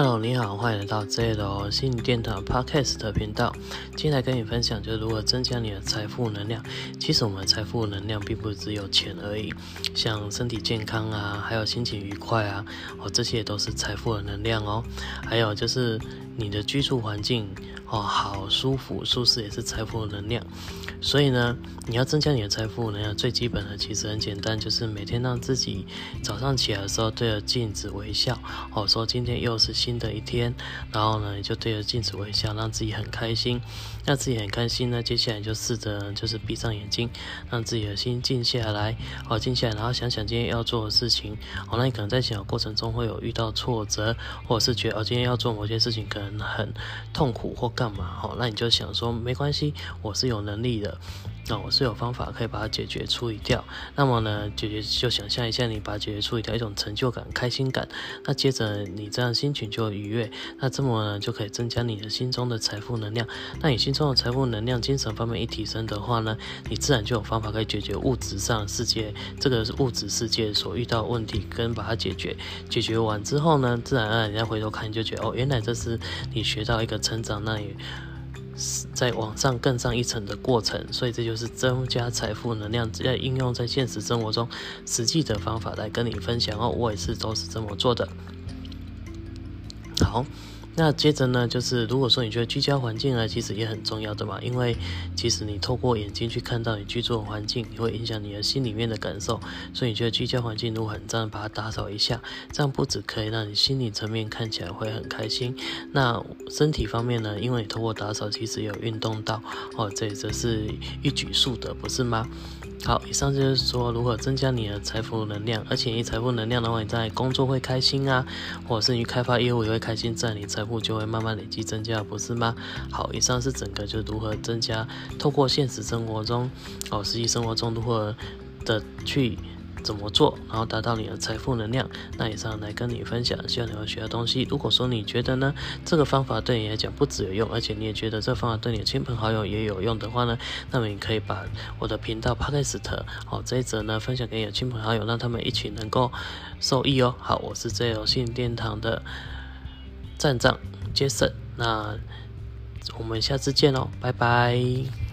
Hello，你好，欢迎来到这的心灵电台 Podcast 频道。今天来跟你分享，就是如何增加你的财富能量。其实我们的财富能量并不只有钱而已，像身体健康啊，还有心情愉快啊，哦，这些都是财富的能量哦。还有就是你的居住环境哦，好舒服、舒适也是财富的能量。所以呢，你要增加你的财富能量，最基本的其实很简单，就是每天让自己早上起来的时候对着镜子微笑，哦，说今天又是新的一天，然后呢，你就对着镜子微笑，让自己很开心，让自己很开心呢。接下来就试着就是闭上眼睛，让自己的心静下来，哦，静下来，然后想想今天要做的事情，哦，那你可能在想的过程中会有遇到挫折，或者是觉得哦，今天要做某些事情可能很痛苦或干嘛，哈，那你就想说没关系，我是有能力的。那我是有方法可以把它解决处理掉。那么呢，解决就想象一下，你把它解决处理掉，一种成就感、开心感。那接着你这样心情就愉悦，那这么呢就可以增加你的心中的财富能量。那你心中的财富能量、精神方面一提升的话呢，你自然就有方法可以解决物质上世界这个是物质世界所遇到问题，跟把它解决。解决完之后呢，自然而然你再回头看，就觉得哦，原来这是你学到一个成长那里。在网上更上一层的过程，所以这就是增加财富能量，要应用在现实生活中实际的方法来跟你分享哦。我也是都是这么做的。好。那接着呢，就是如果说你觉得居家环境呢，其实也很重要的嘛，因为其实你透过眼睛去看到你居住的环境，你会影响你的心里面的感受，所以你觉得居家环境如果很脏，把它打扫一下，这样不止可以让你心理层面看起来会很开心，那身体方面呢，因为你透过打扫其实有运动到，哦，这则是一举数得，不是吗？好，以上就是说如何增加你的财富能量，而且你财富能量的话，你在工作会开心啊，或者是你开发业务也会开心，这样你财富就会慢慢累积增加，不是吗？好，以上是整个就是如何增加，透过现实生活中，哦，实际生活中如何的去。怎么做，然后达到你的财富能量？那以上来跟你分享，希望你会学到东西。如果说你觉得呢，这个方法对你来讲不只有用，而且你也觉得这方法对你的亲朋好友也有用的话呢，那么你可以把我的频道 Podcast 好这一则呢分享给你的亲朋好友，让他们一起能够受益哦。好，我是最有信殿堂的站长 Jason，那我们下次见喽，拜拜。